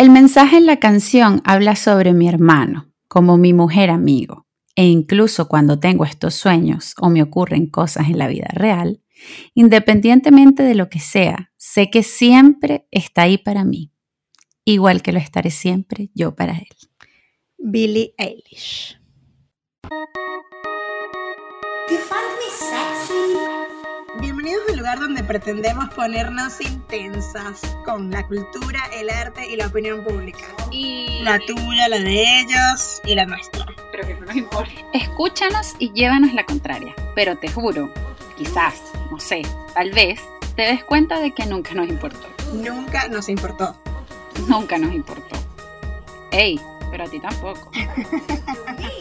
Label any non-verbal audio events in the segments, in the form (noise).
El mensaje en la canción habla sobre mi hermano, como mi mujer amigo, e incluso cuando tengo estos sueños o me ocurren cosas en la vida real, independientemente de lo que sea, sé que siempre está ahí para mí, igual que lo estaré siempre yo para él. Billie Eilish. Bienvenidos al lugar donde pretendemos ponernos intensas con la cultura, el arte y la opinión pública. Y La tuya, la de ellos y la nuestra. pero que no nos importa. Escúchanos y llévanos la contraria, pero te juro, quizás, no sé, tal vez, te des cuenta de que nunca nos importó. Nunca nos importó. Nunca nos importó. Ey, pero a ti tampoco. (laughs)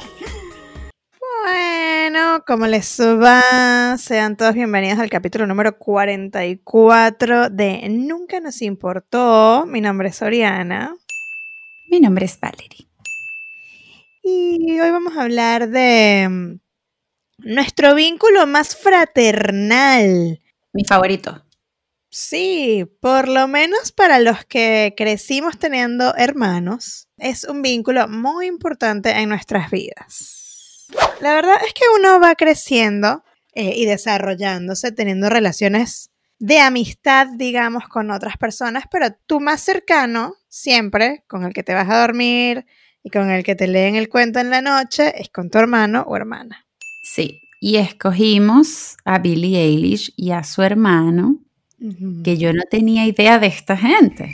Bueno, como les va, sean todos bienvenidos al capítulo número 44 de Nunca nos importó. Mi nombre es Oriana Mi nombre es Valerie. y hoy vamos a hablar de mm, nuestro vínculo más fraternal. Mi favorito. Sí, por lo menos para los que crecimos teniendo hermanos, es un vínculo muy importante en nuestras vidas. La verdad es que uno va creciendo eh, y desarrollándose, teniendo relaciones de amistad, digamos, con otras personas, pero tu más cercano, siempre, con el que te vas a dormir y con el que te leen el cuento en la noche, es con tu hermano o hermana. Sí, y escogimos a Billie Eilish y a su hermano, que yo no tenía idea de esta gente.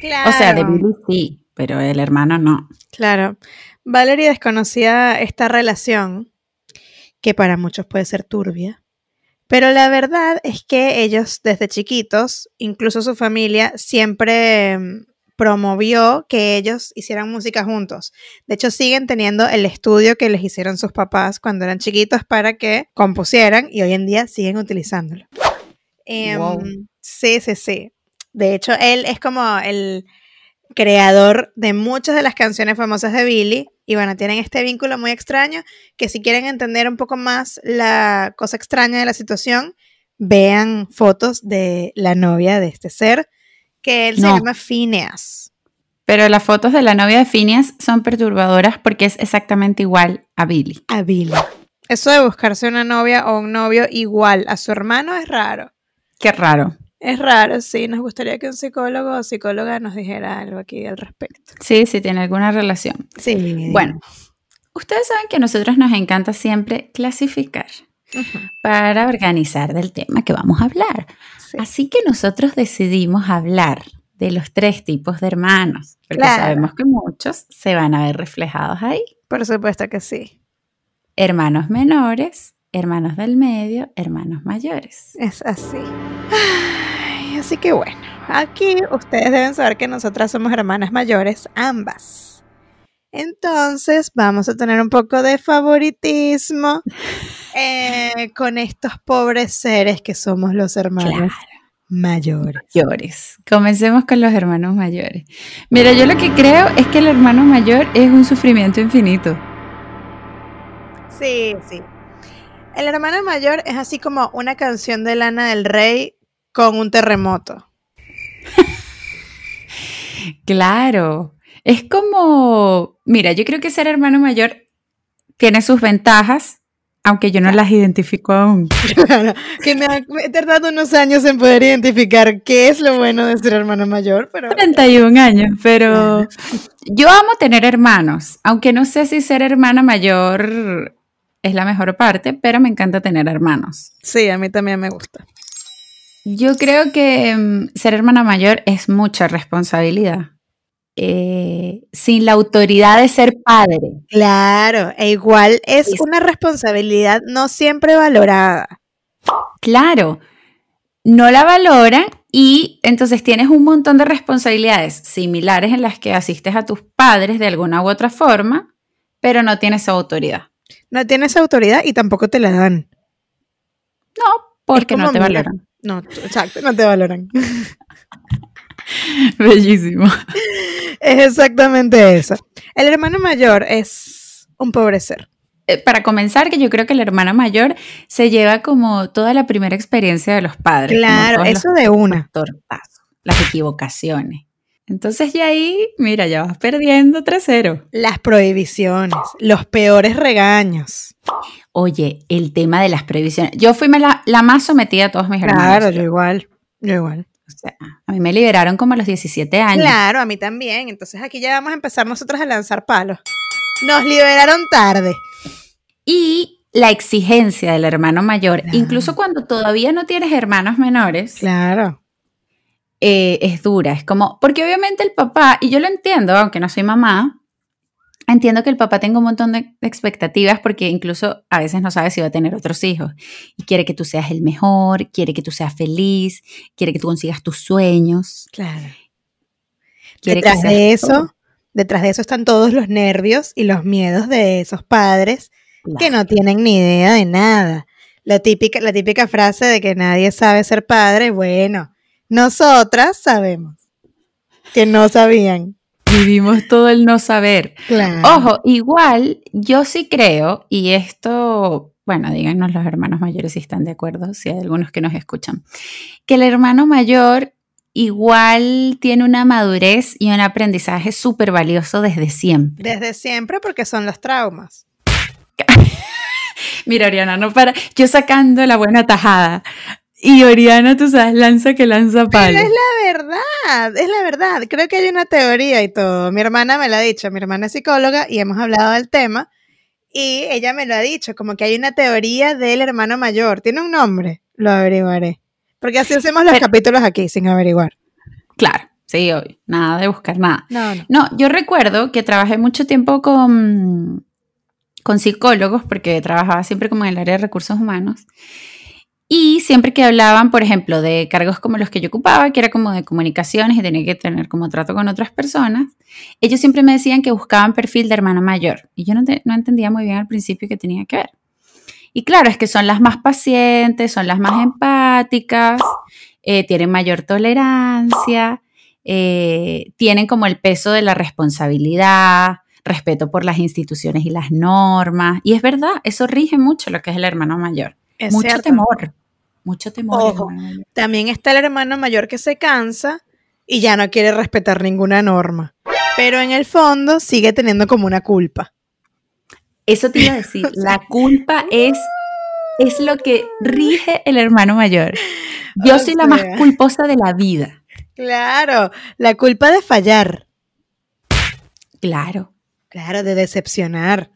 Claro. O sea, de Billie sí, pero el hermano no. Claro. Valerie desconocía esta relación, que para muchos puede ser turbia, pero la verdad es que ellos desde chiquitos, incluso su familia, siempre mm, promovió que ellos hicieran música juntos. De hecho, siguen teniendo el estudio que les hicieron sus papás cuando eran chiquitos para que compusieran y hoy en día siguen utilizándolo. Em, Wow. Sí, sí, sí. De hecho, él es como el creador de muchas de las canciones famosas de Billy. Y bueno, tienen este vínculo muy extraño que si quieren entender un poco más la cosa extraña de la situación, vean fotos de la novia de este ser, que él se llama Phineas. Pero las fotos de la novia de Phineas son perturbadoras porque es exactamente igual a Billie. A Billy. Eso de buscarse una novia o un novio igual a su hermano es raro. Qué raro. Es raro, sí. Nos gustaría que un psicólogo o psicóloga nos dijera algo aquí al respecto. Sí, sí tiene alguna relación. Sí. Bueno, ustedes saben que a nosotros nos encanta siempre clasificar para organizar del tema que vamos a hablar. sí. Así que nosotros decidimos hablar de los tres tipos de hermanos, porque Claro. sabemos que muchos se van a ver reflejados ahí. Por supuesto que sí. Hermanos menores, hermanos del medio, hermanos mayores. Es así. Así que bueno, aquí ustedes deben saber que nosotras somos hermanas mayores, ambas. Entonces vamos a tener un poco de favoritismo (laughs) eh, con estos pobres seres que somos los hermanos Claro. mayores. mayores. Comencemos con los hermanos mayores. Mira, yo lo que creo es que el hermano mayor es un sufrimiento infinito. Sí, sí. El hermano mayor es así como una canción de Lana del Rey con un terremoto. Claro. Es como, mira, yo creo que ser hermano mayor tiene sus ventajas, aunque yo no las identifico aún. Claro, que me ha, me he tardado unos años en poder identificar qué es lo bueno de ser hermano mayor, pero 31 años, pero yo amo tener hermanos, aunque no sé si ser hermana mayor es la mejor parte, pero me encanta tener hermanos. sí, a mí también me gusta. Yo creo que mm, ser hermana mayor es mucha responsabilidad. Eh, sin la autoridad de ser padre. Claro, e igual es una responsabilidad no siempre valorada. Claro, no la valoran y entonces tienes un montón de responsabilidades similares en las que asistes a tus padres de alguna u otra forma, pero no tienes autoridad. No tienes autoridad y tampoco te la dan. No, porque no te mira. valoran. No, exacto, no te valoran. (laughs) Bellísimo. Es exactamente eso. El hermano mayor es un pobre ser. Eh, Para comenzar, que yo creo que la hermana mayor se lleva como toda la primera experiencia de los padres. Claro, eso de una. tortazos, las equivocaciones. Entonces ya ahí, mira, ya vas perdiendo 3-0. Las prohibiciones, los peores regaños. Oye, el tema de las prohibiciones. Yo fui la, la más sometida a todos mis hermanos. Claro, yo igual, yo igual. O sea, a mí me liberaron como a los 17 años. Claro, a mí también. Entonces aquí ya vamos a empezar nosotros a lanzar palos. Nos liberaron tarde. Y la exigencia del hermano mayor, incluso cuando todavía no tienes hermanos menores. Claro. Eh, es dura. Es como, porque obviamente el papá, y yo lo entiendo, aunque no soy mamá, entiendo que el papá tenga un montón de expectativas porque incluso a veces no sabe si va a tener otros hijos y quiere que tú seas el mejor, quiere que tú seas feliz, quiere que tú consigas tus sueños. Claro. detrás de eso, detrás de eso están todos los nervios y los miedos de esos padres que no tienen ni idea de nada. La típica, la típica frase de que nadie sabe ser padre, bueno, nosotras sabemos que no sabían. Vivimos todo el no saber. Ojo, igual yo sí creo, y esto, bueno, díganos los hermanos mayores si están de acuerdo, si hay algunos que nos escuchan, que el hermano mayor igual tiene una madurez y un aprendizaje súper valioso desde siempre. Desde siempre porque son los traumas. (laughs) Mira, Oriana, no para. Yo sacando la buena tajada. Y Oriana, tú sabes, lanza que lanza palo. Pero es la verdad, es la verdad. Creo que hay una teoría y todo. Mi hermana me lo ha dicho, mi hermana es psicóloga y hemos hablado del tema. Y ella me lo ha dicho, como que hay una teoría del hermano mayor. ¿Tiene un nombre? Lo averiguaré. Porque así hacemos los capítulos aquí, sin averiguar. Claro, sí, hoy. Nada de buscar nada. No, no. No, yo recuerdo que trabajé mucho tiempo con con psicólogos, porque trabajaba siempre como en el área de recursos humanos. Y siempre que hablaban, por ejemplo, de cargos como los que yo ocupaba, que era como de comunicaciones y tenía que tener como trato con otras personas, ellos siempre me decían que buscaban perfil de hermana mayor. Y yo no, entendía muy bien al principio qué tenía que ver. Y claro, es que son las más pacientes, son las más empáticas, eh, tienen mayor tolerancia, eh, tienen como el peso de la responsabilidad, respeto por las instituciones y las normas. Y es verdad, eso rige mucho lo que es el hermano mayor. Mucho temor, mucho temor. también está el hermano mayor que se cansa y ya no quiere respetar ninguna norma. Pero en el fondo sigue teniendo como una culpa. Eso te iba a decir, (laughs) la culpa es, es lo que rige el hermano mayor. Yo soy la más culposa de la vida. Claro, la culpa de fallar. Claro. Claro, de decepcionar.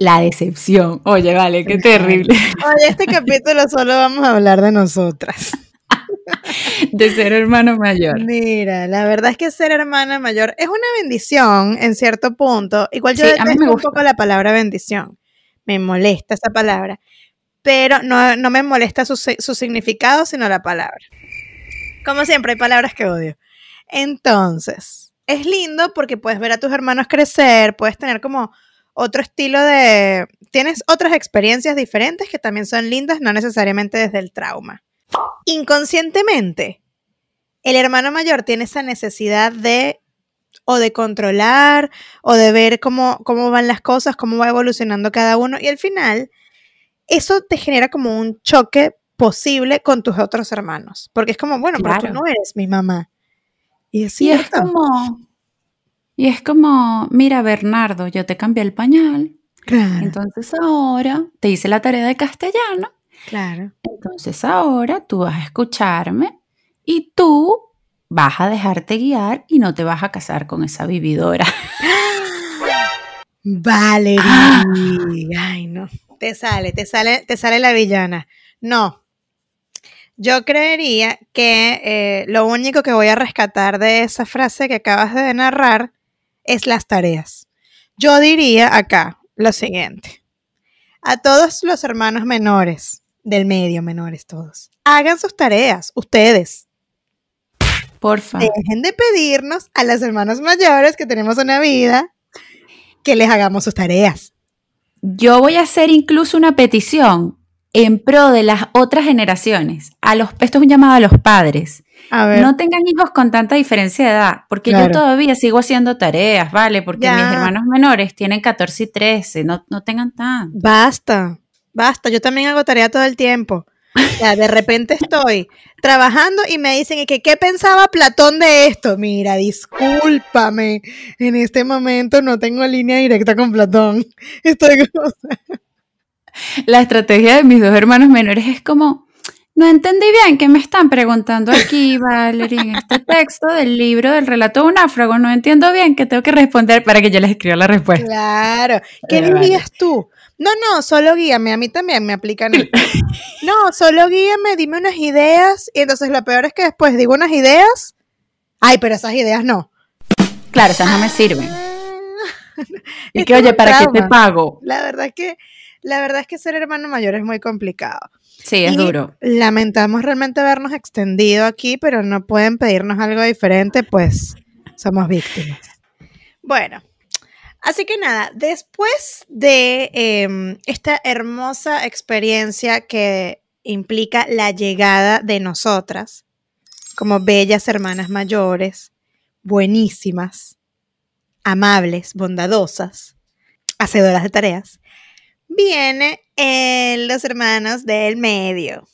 La decepción. Oye, vale, qué terrible. Oye, este capítulo solo vamos a hablar de nosotras. (laughs) De ser hermano mayor. Mira, la verdad es que ser hermana mayor es una bendición en cierto punto. Igual yo a mí me gusta. un poco la palabra bendición. Me molesta esa palabra. Pero no, no me molesta su, su significado, sino la palabra. Como siempre, hay palabras que odio. Entonces, es lindo porque puedes ver a tus hermanos crecer, puedes tener como otro estilo de... Tienes otras experiencias diferentes que también son lindas, no necesariamente desde el trauma. Inconscientemente, el hermano mayor tiene esa necesidad de o de controlar o de ver cómo, cómo van las cosas, cómo va evolucionando cada uno y al final eso te genera como un choque posible con tus otros hermanos, porque es como, bueno, pero tú no eres mi mamá. Y, así es como, y es como, mira Bernardo, yo te cambié el pañal. Claro. Entonces ahora te hice la tarea de castellano. Claro. Entonces ahora tú vas a escucharme y tú vas a dejarte guiar y no te vas a casar con esa vividora. (gasps) Valerie. Ay, no. Te sale, te sale, te sale la villana. No, yo creería que eh, lo único que voy a rescatar de esa frase que acabas de narrar es las tareas. Yo diría acá lo siguiente. A todos los hermanos menores, del medio menores todos, hagan sus tareas, ustedes. Porfa. Dejen de pedirnos a los hermanos mayores que tenemos una vida que les hagamos sus tareas. Yo voy a hacer incluso una petición en pro de las otras generaciones. A los, esto es un llamado a los padres. No tengan hijos con tanta diferencia de edad, porque yo todavía sigo haciendo tareas, ¿vale? Porque mis hermanos menores tienen 14 y 13, no, no tengan tan. Basta, basta, yo también hago tarea todo el tiempo. Ya, de repente estoy trabajando y me dicen que qué pensaba Platón de esto. Mira, discúlpame, en este momento no tengo línea directa con Platón. (laughs) Estoy La estrategia de mis dos hermanos menores es como, no entendí bien qué me están preguntando aquí, Valerie, en este texto del libro del relato de un náufrago. No entiendo bien qué tengo que responder para que yo les escriba la respuesta. Claro. ¿Qué dirías tú? No, no, solo guíame. A mí también me aplican. (laughs) no, solo guíame, dime unas ideas. Y entonces lo peor es que después digo unas ideas. Ay, pero esas ideas no. Claro, esas no me sirven. (laughs) y que, oye, ¿para qué te pago? La verdad es que, la verdad es que ser hermano mayor es muy complicado. Sí, es duro. Lamentamos realmente habernos extendido aquí, pero no pueden pedirnos algo diferente, pues somos víctimas. Bueno, así que nada, después de em, esta hermosa experiencia que implica la llegada de nosotras, como bellas hermanas mayores, buenísimas, amables, bondadosas, hacedoras de tareas, viene en los hermanos del medio.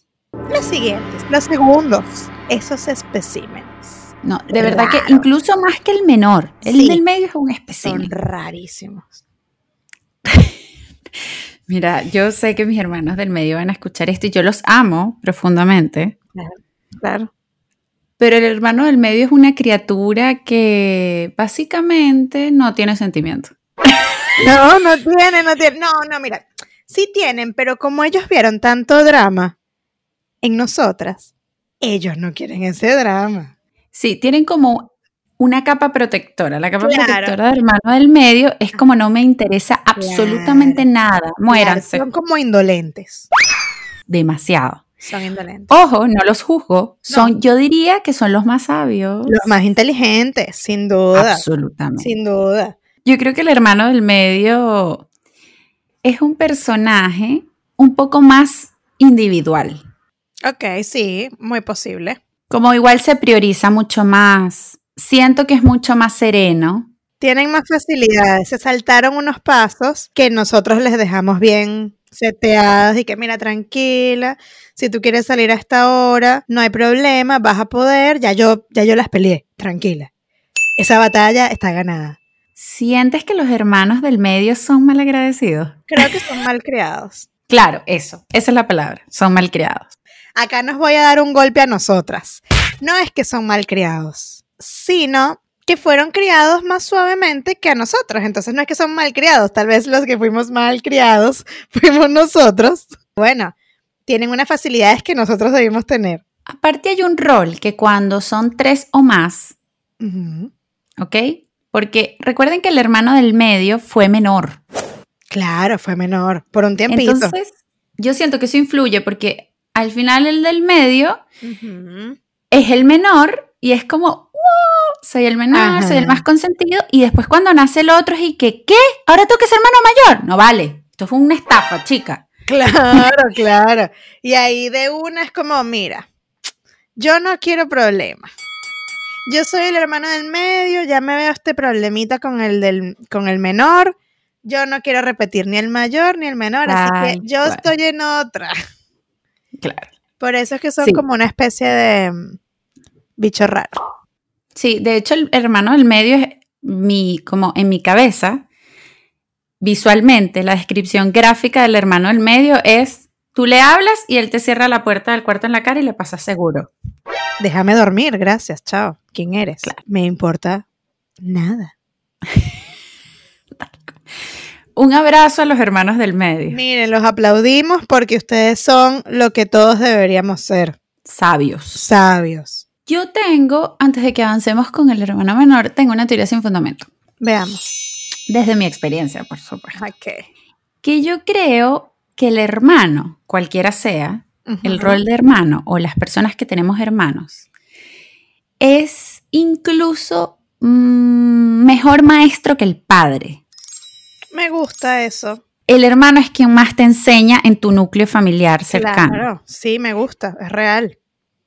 Los siguientes, los segundos, esos especímenes. No, de verdad que incluso más que el menor, el del medio es un espécimen. Son rarísimos. (laughs) Mira, yo sé que mis hermanos del medio van a escuchar esto y yo los amo profundamente. Claro, claro. Pero el hermano del medio es una criatura que básicamente no tiene sentimiento. (laughs) (laughs) No, no tiene, no tiene. No, no, mira. Sí tienen, pero como ellos vieron tanto drama en nosotras, ellos no quieren ese drama. Sí, tienen como una capa protectora. La capa protectora del hermano del medio es como no me interesa absolutamente nada. Muéranse. son como indolentes. Demasiado. Son indolentes. Ojo, no los juzgo. Son, yo diría que son los más sabios. Los más inteligentes, sin duda. Absolutamente. Sin duda. Yo creo que el hermano del medio es un personaje un poco más individual. Ok, sí, muy posible. Como igual se prioriza mucho más. Siento que es mucho más sereno. Tienen más facilidades. Se saltaron unos pasos que nosotros les dejamos bien seteados y que mira, tranquila, si tú quieres salir a esta hora, no hay problema, vas a poder, ya yo, ya yo las peleé, tranquila. Esa batalla está ganada. ¿Sientes que los hermanos del medio son malagradecidos? Creo que son malcriados. (laughs) Claro, eso, esa es la palabra, son malcriados. Acá nos voy a dar un golpe a nosotras. No es que son malcriados, sino que fueron criados más suavemente que a nosotros. Entonces no es que son malcriados, tal vez los que fuimos malcriados (laughs) fuimos nosotros. Bueno, tienen unas facilidades que nosotros debimos tener. Aparte hay un rol que cuando son tres o más, ¿ok? Porque recuerden que el hermano del medio fue menor. Claro, fue menor, por un tiempito. Entonces, yo siento que eso influye porque al final el del medio es el menor y es como, uh, soy el menor, soy el más consentido. Y después cuando nace el otro es y que, ¿qué? ¿Ahora tengo que ser hermano mayor? No vale, esto fue una estafa, chica. Claro, (laughs) claro. Y ahí de una es como, mira, yo no quiero problemas yo soy el hermano del medio, ya me veo este problemita con el, del, con el menor. Yo no quiero repetir ni el mayor ni el menor, así que yo estoy en otra. Claro. Por eso es que son como una especie de mm, bicho raro. Sí, de hecho el hermano del medio es mi, como en mi cabeza, visualmente, la descripción gráfica del hermano del medio es, tú le hablas y él te cierra la puerta del cuarto en la cara y le pasa seguro. Déjame dormir, gracias, chao. ¿Quién eres? Me importa nada. (laughs) Un abrazo a los hermanos del medio. Miren, los aplaudimos porque ustedes son lo que todos deberíamos ser. Sabios. Sabios. Yo tengo, antes de que avancemos con el hermano menor, tengo una teoría sin fundamento. Veamos. Desde mi experiencia, por supuesto. Ok. Que yo creo que el hermano, cualquiera sea, el rol de hermano o las personas que tenemos hermanos, es incluso mm, mejor maestro que el padre. Me gusta eso. El hermano es quien más te enseña en tu núcleo familiar cercano. Claro, sí, me gusta, es real.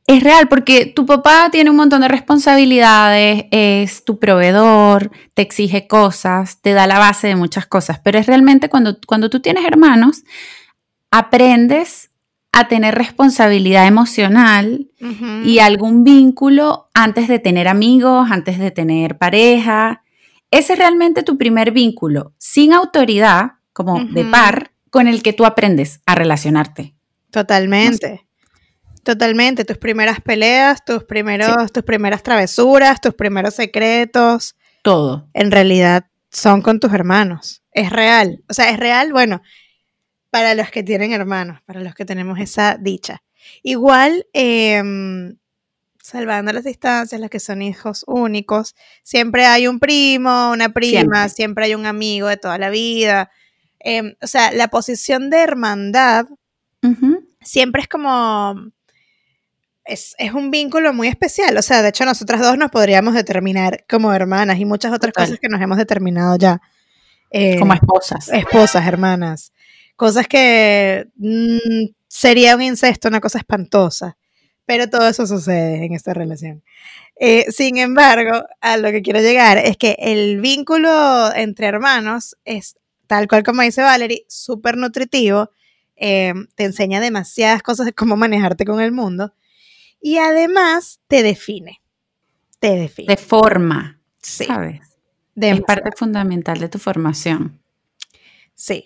Es real porque tu papá tiene un montón de responsabilidades, es tu proveedor, te exige cosas, te da la base de muchas cosas, pero es realmente cuando, cuando tú tienes hermanos, aprendes a tener responsabilidad emocional y algún vínculo antes de tener amigos, antes de tener pareja. Ese es realmente tu primer vínculo, sin autoridad, como de par, con el que tú aprendes a relacionarte. Totalmente. Totalmente. Tus primeras peleas, tus primeros, tus primeras travesuras, tus primeros secretos, Todo. en realidad son con tus hermanos. Es real. O sea, es real, bueno, para los que tienen hermanos, para los que tenemos esa dicha. Igual, em, salvando las distancias, los que son hijos únicos, siempre hay un primo, una prima, Siempre. siempre, hay un amigo de toda la vida. Em, o sea, la posición de hermandad siempre es como. Es, es un vínculo muy especial. O sea, de hecho, nosotras dos nos podríamos determinar como hermanas y muchas otras Total. cosas que nos hemos determinado ya. Eh, Como esposas. esposas, hermanas. Cosas que mm, sería un incesto, una cosa espantosa. Pero todo eso sucede en esta relación. Eh, sin embargo, a lo que quiero llegar es que el vínculo entre hermanos es, tal cual como dice Valerie, súper nutritivo. eh, te enseña demasiadas cosas de cómo manejarte con el mundo. Y además te define. Te define. De forma, sí. ¿sabes? Es parte fundamental de tu formación. Sí.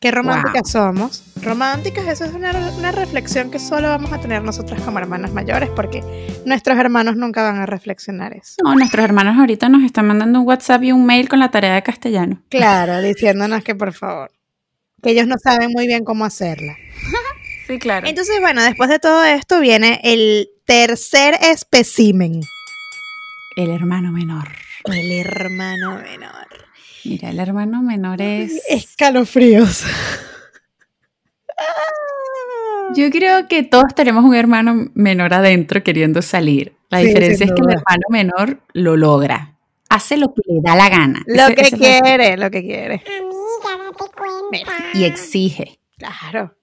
Qué románticas somos. Románticas, eso es una, una reflexión que solo vamos a tener nosotras como hermanas mayores porque nuestros hermanos nunca van a reflexionar eso. No, nuestros hermanos ahorita nos están mandando un WhatsApp y un mail con la tarea de castellano. Claro, diciéndonos que por favor, que ellos no saben muy bien cómo hacerla. Sí, claro. Entonces, bueno, después de todo esto viene el tercer especímen. El hermano menor. El hermano menor. Mira, el hermano menor es... Escalofríos. (laughs) Yo creo que todos tenemos un hermano menor adentro queriendo salir. La Sí, diferencia es que el hermano menor lo logra. Hace lo que le da la gana. Lo Ese- que quiere, lo que quiere. Y exige. claro,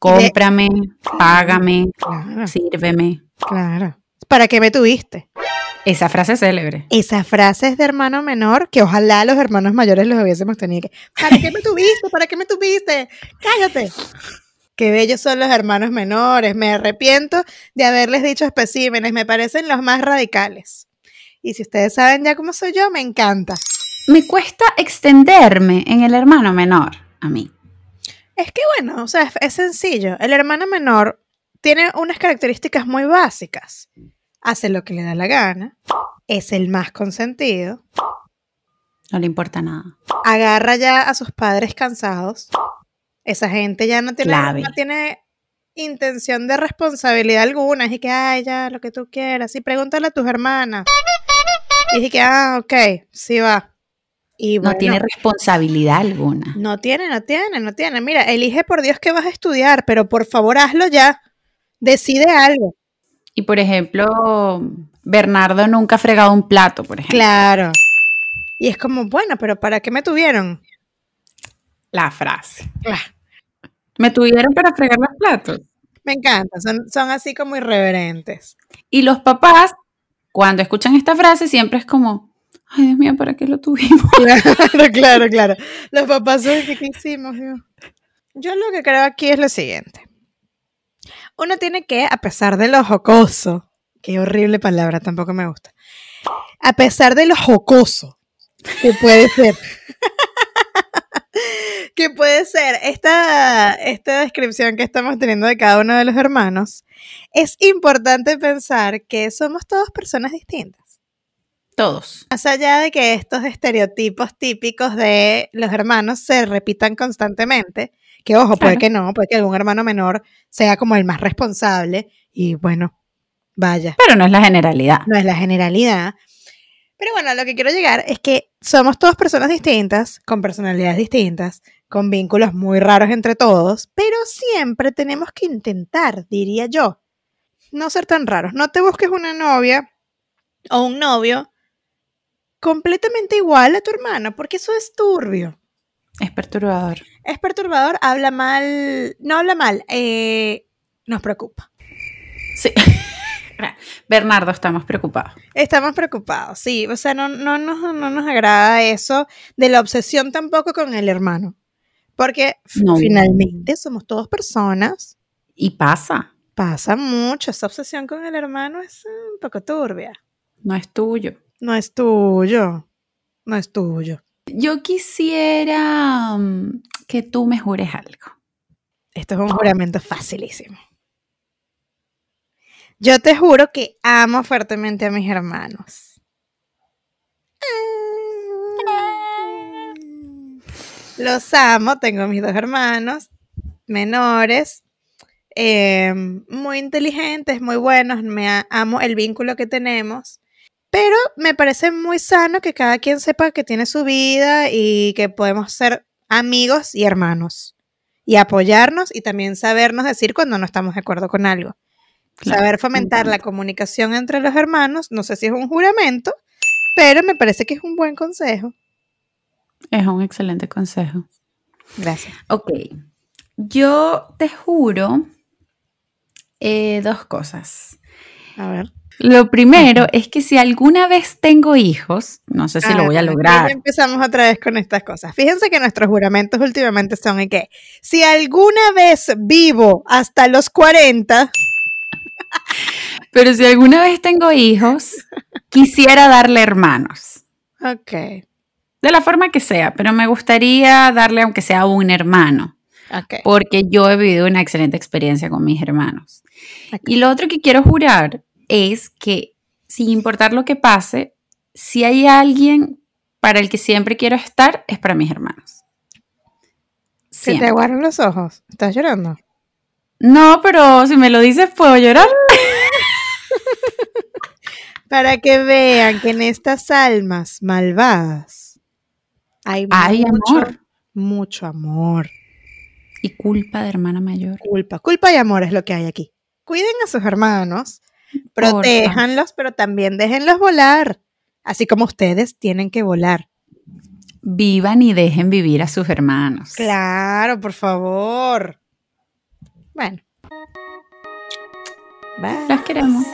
Cómprame, págame, claro, sírveme. claro. ¿Para qué me tuviste? Esa frase célebre. Esa frase es de hermano menor que ojalá los hermanos mayores los hubiésemos tenido que. ¿Para qué me tuviste? ¿Para qué me tuviste? Cállate. Qué bellos son los hermanos menores. Me arrepiento de haberles dicho especímenes. Me parecen los más radicales. Y si ustedes saben ya cómo soy yo, me encanta. Me cuesta extenderme en el hermano menor, a mí. Es que bueno, o sea, es, es sencillo. El hermano menor tiene unas características muy básicas. Hace lo que le da la gana. Es el más consentido. No le importa nada. agarra ya a sus padres cansados. Esa gente ya no tiene, Clave. no tiene intención de responsabilidad alguna. Es que, ay, ya, lo que tú quieras. Y pregúntale a tus hermanas. Y dije que, ah, ok, sí va. Y No tiene responsabilidad alguna. no tiene, no tiene, no tiene. Mira, elige por Dios que vas a estudiar, pero por favor hazlo ya. Decide algo. Y por ejemplo, Bernardo nunca ha fregado un plato, por ejemplo. Claro. Y es como, bueno, pero ¿para qué me tuvieron? La frase. Claro. Me tuvieron para fregar los platos. Me encanta, son, son así como irreverentes. Y los papás, cuando escuchan esta frase, siempre es como, ay Dios mío, ¿para qué lo tuvimos? (laughs) Claro, claro, claro. Los papás son que, ¿qué hicimos? Dios? Yo lo que creo aquí es lo siguiente. Uno tiene que, a pesar de lo jocoso, qué horrible palabra, tampoco me gusta. A pesar de lo jocoso que puede ser, (laughs) que puede ser esta, esta descripción que estamos teniendo de cada uno de los hermanos, es importante pensar que somos todos personas distintas. Todos. Más allá de que estos estereotipos típicos de los hermanos se repitan constantemente, que ojo, puede que no, puede que algún hermano menor sea como el más responsable y bueno, vaya, Pero no es la generalidad. no es la generalidad. Pero bueno, a lo que quiero llegar es que somos todas personas distintas, con personalidades distintas, con vínculos muy raros entre todos, pero siempre tenemos que intentar, diría yo, no ser tan raros. No te busques una novia o un novio completamente igual a tu hermano, porque eso es turbio. Es perturbador. Es perturbador, habla mal, no habla mal, eh, nos preocupa. Sí. (laughs) Bernardo, estamos preocupados. Estamos preocupados, sí, o sea, no, no, nos, no nos agrada eso de la obsesión tampoco con el hermano, porque No. finalmente somos todos personas Y pasa. Pasa mucho. Esa obsesión con el hermano es un poco turbia. No es tuyo. No es tuyo. No es tuyo. Yo quisiera mm, que tú me jures algo. Esto es un juramento facilísimo. Yo te juro que amo fuertemente a mis hermanos. Los amo, tengo mis dos hermanos menores, eh, muy inteligentes, muy buenos, me amo el vínculo que tenemos, pero me parece muy sano que cada quien sepa que tiene su vida y que podemos ser amigos y hermanos y apoyarnos y también sabernos decir cuando no estamos de acuerdo con algo. Saber fomentar la comunicación entre los hermanos, no sé si es un juramento, pero me parece que es un buen consejo. Es un excelente consejo. Gracias. Ok, yo te juro eh, dos cosas. A ver. Lo primero es que si alguna vez tengo hijos, no sé si lo Ah, voy a lograr. ya empezamos otra vez con estas cosas. Fíjense que nuestros juramentos últimamente son en que si alguna vez vivo hasta los 40, Pero si alguna vez tengo hijos, quisiera darle hermanos. ok, De la forma que sea, pero me gustaría darle aunque sea un hermano, ok. porque yo he vivido una excelente experiencia con mis hermanos. Y lo otro que quiero jurar es que, sin importar lo que pase, si hay alguien para el que siempre quiero estar, es para mis hermanos. Se te aguaron los ojos. ¿Estás llorando? No, pero si me lo dices, puedo llorar. (laughs) Para que vean que en estas almas malvadas hay, Hay mucho, amor mucho amor. y culpa de hermana mayor. Culpa, culpa y amor es lo que hay aquí. Cuiden a sus hermanos. Protéjanlos, pero también déjenlos volar. Así como ustedes tienen que volar. Vivan y dejen vivir a sus hermanos. Claro, por favor. Bueno. Bye. Los queremos.